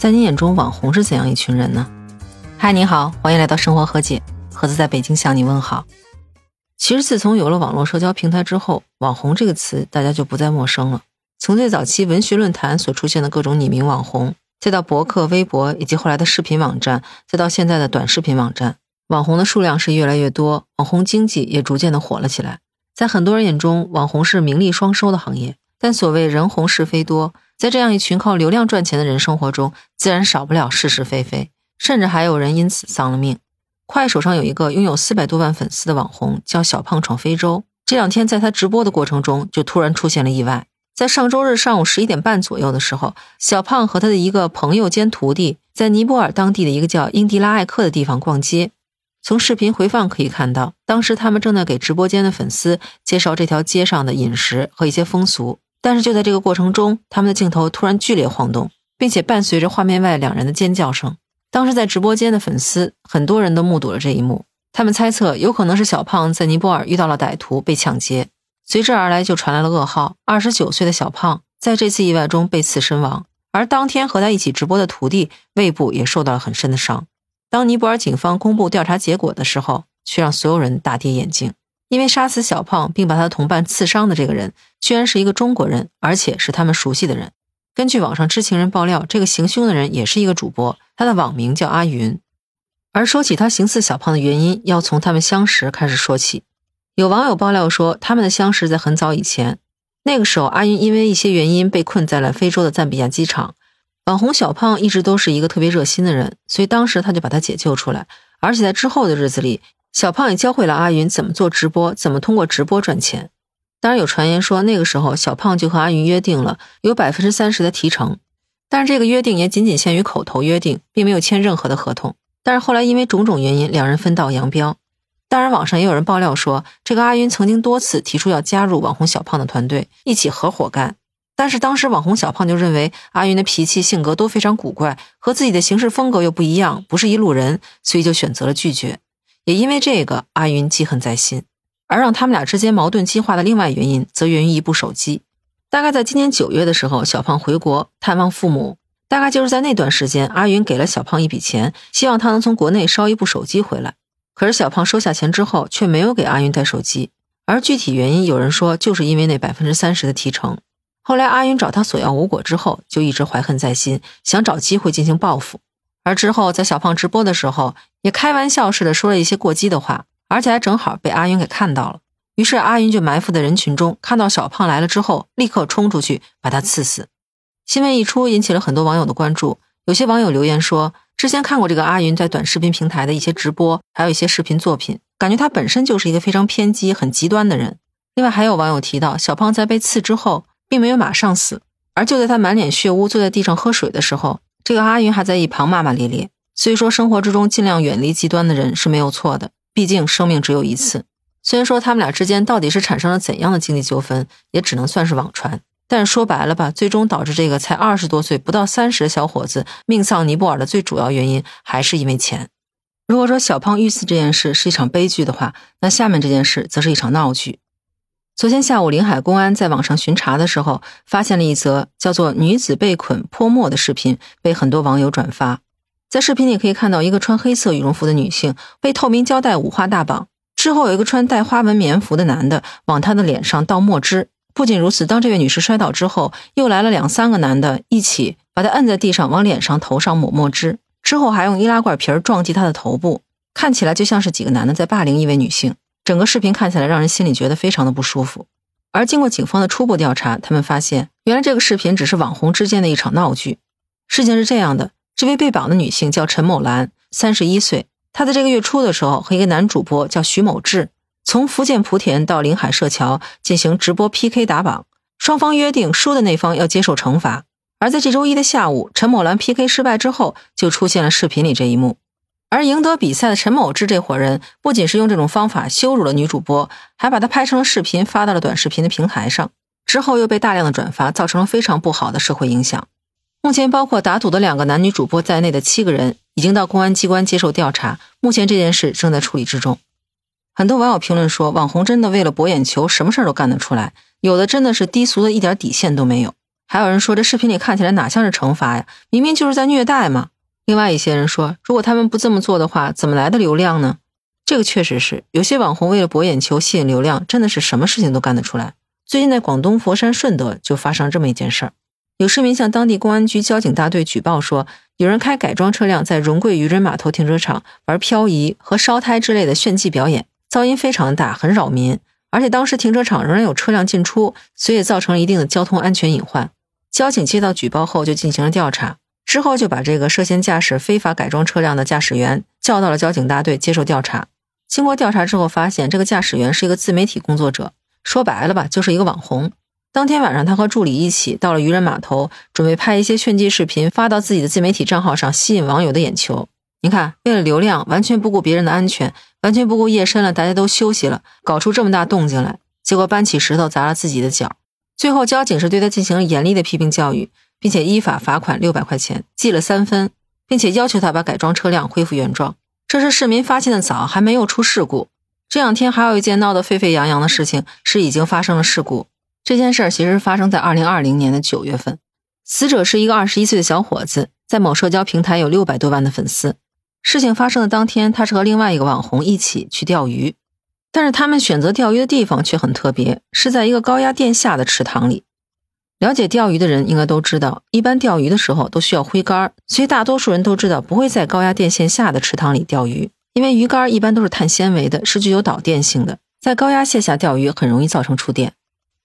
在你眼中，网红是怎样一群人呢？嗨，你好，欢迎来到生活和解，盒子在北京向你问好。其实，自从有了网络社交平台之后，网红这个词大家就不再陌生了。从最早期文学论坛所出现的各种匿名网红，再到博客、微博，以及后来的视频网站，再到现在的短视频网站，网红的数量是越来越多，网红经济也逐渐的火了起来。在很多人眼中，网红是名利双收的行业，但所谓人红是非多。在这样一群靠流量赚钱的人生活中，自然少不了是是非非，甚至还有人因此丧了命。快手上有一个拥有四百多万粉丝的网红，叫小胖闯非洲。这两天在他直播的过程中，就突然出现了意外。在上周日上午十一点半左右的时候，小胖和他的一个朋友兼徒弟在尼泊尔当地的一个叫英迪拉艾克的地方逛街。从视频回放可以看到，当时他们正在给直播间的粉丝介绍这条街上的饮食和一些风俗。但是就在这个过程中，他们的镜头突然剧烈晃动，并且伴随着画面外两人的尖叫声。当时在直播间的粉丝很多人都目睹了这一幕，他们猜测有可能是小胖在尼泊尔遇到了歹徒被抢劫，随之而来就传来了噩耗：二十九岁的小胖在这次意外中被刺身亡，而当天和他一起直播的徒弟胃部也受到了很深的伤。当尼泊尔警方公布调查结果的时候，却让所有人大跌眼镜。因为杀死小胖并把他的同伴刺伤的这个人，居然是一个中国人，而且是他们熟悉的人。根据网上知情人爆料，这个行凶的人也是一个主播，他的网名叫阿云。而说起他行刺小胖的原因，要从他们相识开始说起。有网友爆料说，他们的相识在很早以前，那个时候阿云因为一些原因被困在了非洲的赞比亚机场。网红小胖一直都是一个特别热心的人，所以当时他就把他解救出来，而且在之后的日子里。小胖也教会了阿云怎么做直播，怎么通过直播赚钱。当然有传言说，那个时候小胖就和阿云约定了有百分之三十的提成，但是这个约定也仅仅限于口头约定，并没有签任何的合同。但是后来因为种种原因，两人分道扬镳。当然，网上也有人爆料说，这个阿云曾经多次提出要加入网红小胖的团队，一起合伙干。但是当时网红小胖就认为阿云的脾气性格都非常古怪，和自己的行事风格又不一样，不是一路人，所以就选择了拒绝。也因为这个，阿云记恨在心。而让他们俩之间矛盾激化的另外原因，则源于一部手机。大概在今年九月的时候，小胖回国探望父母。大概就是在那段时间，阿云给了小胖一笔钱，希望他能从国内捎一部手机回来。可是小胖收下钱之后，却没有给阿云带手机。而具体原因，有人说就是因为那百分之三十的提成。后来阿云找他索要无果之后，就一直怀恨在心，想找机会进行报复。而之后在小胖直播的时候，也开玩笑似的说了一些过激的话，而且还正好被阿云给看到了。于是阿云就埋伏在人群中，看到小胖来了之后，立刻冲出去把他刺死。新闻一出，引起了很多网友的关注。有些网友留言说，之前看过这个阿云在短视频平台的一些直播，还有一些视频作品，感觉他本身就是一个非常偏激、很极端的人。另外还有网友提到，小胖在被刺之后，并没有马上死，而就在他满脸血污坐在地上喝水的时候。这个阿云还在一旁骂骂咧咧，所以说生活之中尽量远离极端的人是没有错的，毕竟生命只有一次。虽然说他们俩之间到底是产生了怎样的经济纠纷，也只能算是网传，但是说白了吧，最终导致这个才二十多岁、不到三十的小伙子命丧尼泊尔的最主要原因，还是因为钱。如果说小胖遇刺这件事是一场悲剧的话，那下面这件事则是一场闹剧。昨天下午，临海公安在网上巡查的时候，发现了一则叫做“女子被捆泼墨”的视频，被很多网友转发。在视频里可以看到，一个穿黑色羽绒服的女性被透明胶带五花大绑，之后有一个穿带花纹棉服的男的往她的脸上倒墨汁。不仅如此，当这位女士摔倒之后，又来了两三个男的，一起把她摁在地上，往脸上、头上抹墨汁，之后还用易拉罐皮撞击她的头部，看起来就像是几个男的在霸凌一位女性。整个视频看起来让人心里觉得非常的不舒服，而经过警方的初步调查，他们发现原来这个视频只是网红之间的一场闹剧。事情是这样的，这位被绑的女性叫陈某兰，三十一岁。她在这个月初的时候和一个男主播叫徐某志，从福建莆田到临海社桥进行直播 PK 打榜，双方约定输的那方要接受惩罚。而在这周一的下午，陈某兰 PK 失败之后，就出现了视频里这一幕。而赢得比赛的陈某志这伙人，不仅是用这种方法羞辱了女主播，还把她拍成了视频发到了短视频的平台上，之后又被大量的转发，造成了非常不好的社会影响。目前，包括打赌的两个男女主播在内的七个人已经到公安机关接受调查，目前这件事正在处理之中。很多网友评论说，网红真的为了博眼球，什么事儿都干得出来，有的真的是低俗的一点底线都没有。还有人说这视频里看起来哪像是惩罚呀？明明就是在虐待嘛。另外一些人说，如果他们不这么做的话，怎么来的流量呢？这个确实是有些网红为了博眼球、吸引流量，真的是什么事情都干得出来。最近在广东佛山顺德就发生这么一件事儿，有市民向当地公安局交警大队举报说，有人开改装车辆在荣桂渔人码头停车场玩漂移和烧胎之类的炫技表演，噪音非常大，很扰民。而且当时停车场仍然有车辆进出，所以造成了一定的交通安全隐患。交警接到举报后就进行了调查，之后就把这个涉嫌驾驶非法改装车辆的驾驶员叫到了交警大队接受调查。经过调查之后，发现这个驾驶员是一个自媒体工作者。说白了吧，就是一个网红。当天晚上，他和助理一起到了渔人码头，准备拍一些炫技视频发到自己的自媒体账号上，吸引网友的眼球。你看，为了流量，完全不顾别人的安全，完全不顾夜深了大家都休息了，搞出这么大动静来，结果搬起石头砸了自己的脚。最后，交警是对他进行了严厉的批评教育，并且依法罚款六百块钱，记了三分，并且要求他把改装车辆恢复原状。这是市民发现的早，还没有出事故。这两天还有一件闹得沸沸扬扬的事情，是已经发生了事故。这件事儿其实发生在二零二零年的九月份，死者是一个二十一岁的小伙子，在某社交平台有六百多万的粉丝。事情发生的当天，他是和另外一个网红一起去钓鱼，但是他们选择钓鱼的地方却很特别，是在一个高压电下的池塘里。了解钓鱼的人应该都知道，一般钓鱼的时候都需要挥竿，所以大多数人都知道不会在高压电线下的池塘里钓鱼。因为鱼竿一般都是碳纤维的，是具有导电性的，在高压线下钓鱼很容易造成触电。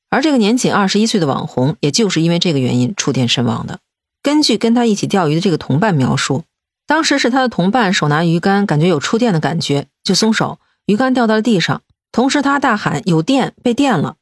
而这个年仅二十一岁的网红，也就是因为这个原因触电身亡的。根据跟他一起钓鱼的这个同伴描述，当时是他的同伴手拿鱼竿，感觉有触电的感觉，就松手，鱼竿掉到了地上，同时他大喊有电，被电了。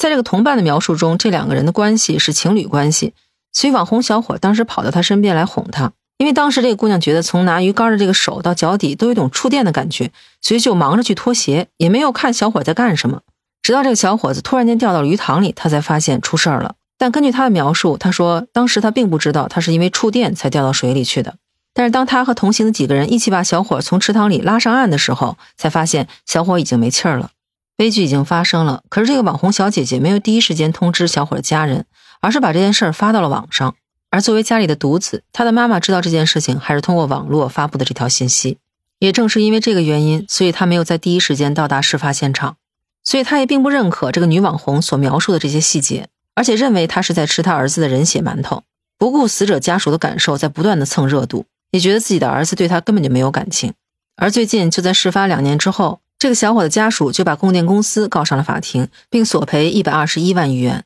在这个同伴的描述中，这两个人的关系是情侣关系，所以网红小伙当时跑到他身边来哄他。因为当时这个姑娘觉得从拿鱼竿的这个手到脚底都有种触电的感觉，所以就忙着去脱鞋，也没有看小伙在干什么。直到这个小伙子突然间掉到了鱼塘里，他才发现出事儿了。但根据他的描述，他说当时他并不知道他是因为触电才掉到水里去的。但是当他和同行的几个人一起把小伙从池塘里拉上岸的时候，才发现小伙已经没气儿了。悲剧已经发生了，可是这个网红小姐姐没有第一时间通知小伙的家人，而是把这件事儿发到了网上。而作为家里的独子，他的妈妈知道这件事情，还是通过网络发布的这条信息。也正是因为这个原因，所以他没有在第一时间到达事发现场，所以他也并不认可这个女网红所描述的这些细节，而且认为她是在吃他儿子的人血馒头，不顾死者家属的感受，在不断的蹭热度，也觉得自己的儿子对他根本就没有感情。而最近就在事发两年之后，这个小伙的家属就把供电公司告上了法庭，并索赔一百二十一万余元。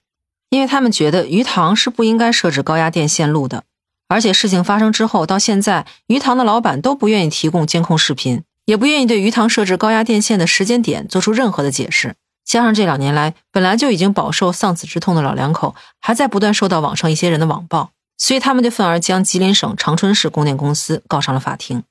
因为他们觉得鱼塘是不应该设置高压电线路的，而且事情发生之后到现在，鱼塘的老板都不愿意提供监控视频，也不愿意对鱼塘设置高压电线的时间点做出任何的解释。加上这两年来本来就已经饱受丧子之痛的老两口，还在不断受到网上一些人的网暴，所以他们就愤而将吉林省长春市供电公司告上了法庭。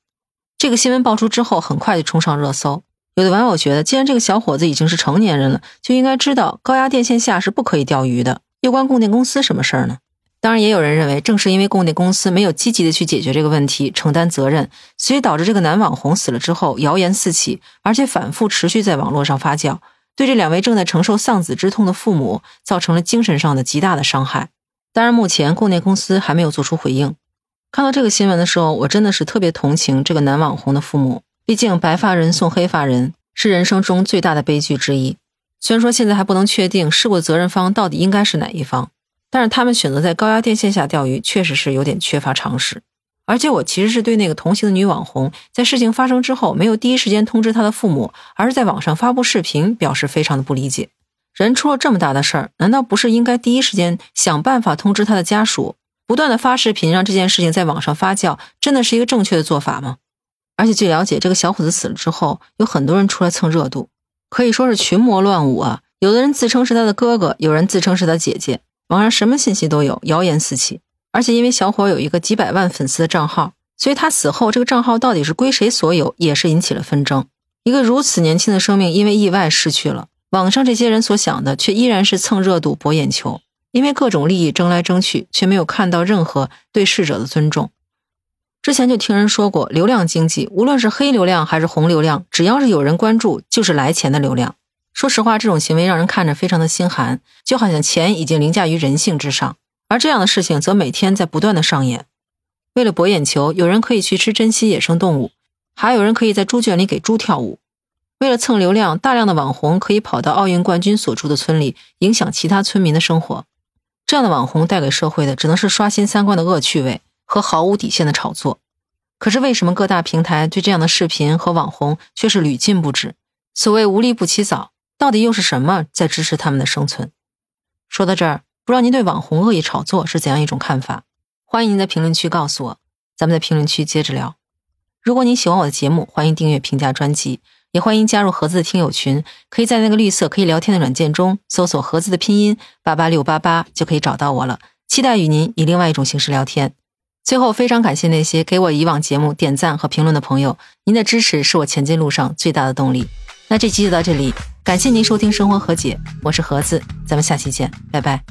这个新闻爆出之后，很快就冲上热搜。有的网友觉得，既然这个小伙子已经是成年人了，就应该知道高压电线下是不可以钓鱼的。又关供电公司什么事儿呢？当然，也有人认为，正是因为供电公司没有积极的去解决这个问题，承担责任，所以导致这个男网红死了之后，谣言四起，而且反复持续在网络上发酵，对这两位正在承受丧子之痛的父母造成了精神上的极大的伤害。当然，目前供电公司还没有做出回应。看到这个新闻的时候，我真的是特别同情这个男网红的父母，毕竟白发人送黑发人是人生中最大的悲剧之一。虽然说现在还不能确定事故责任方到底应该是哪一方，但是他们选择在高压电线下钓鱼，确实是有点缺乏常识。而且我其实是对那个同行的女网红在事情发生之后没有第一时间通知她的父母，而是在网上发布视频，表示非常的不理解。人出了这么大的事儿，难道不是应该第一时间想办法通知他的家属？不断的发视频让这件事情在网上发酵，真的是一个正确的做法吗？而且据了解，这个小伙子死了之后，有很多人出来蹭热度。可以说是群魔乱舞啊！有的人自称是他的哥哥，有人自称是他姐姐，网上什么信息都有，谣言四起。而且因为小伙有一个几百万粉丝的账号，所以他死后这个账号到底是归谁所有，也是引起了纷争。一个如此年轻的生命因为意外失去了，网上这些人所想的却依然是蹭热度、博眼球，因为各种利益争来争去，却没有看到任何对逝者的尊重。之前就听人说过，流量经济，无论是黑流量还是红流量，只要是有人关注，就是来钱的流量。说实话，这种行为让人看着非常的心寒，就好像钱已经凌驾于人性之上。而这样的事情则每天在不断的上演。为了博眼球，有人可以去吃珍稀野生动物，还有人可以在猪圈里给猪跳舞。为了蹭流量，大量的网红可以跑到奥运冠军所住的村里，影响其他村民的生活。这样的网红带给社会的，只能是刷新三观的恶趣味和毫无底线的炒作。可是为什么各大平台对这样的视频和网红却是屡禁不止？所谓无利不起早，到底又是什么在支持他们的生存？说到这儿，不知道您对网红恶意炒作是怎样一种看法？欢迎您在评论区告诉我，咱们在评论区接着聊。如果您喜欢我的节目，欢迎订阅、评价专辑，也欢迎加入盒子的听友群。可以在那个绿色可以聊天的软件中搜索“盒子”的拼音八八六八八，就可以找到我了。期待与您以另外一种形式聊天。最后，非常感谢那些给我以往节目点赞和评论的朋友，您的支持是我前进路上最大的动力。那这期就到这里，感谢您收听《生活和解》，我是盒子，咱们下期见，拜拜。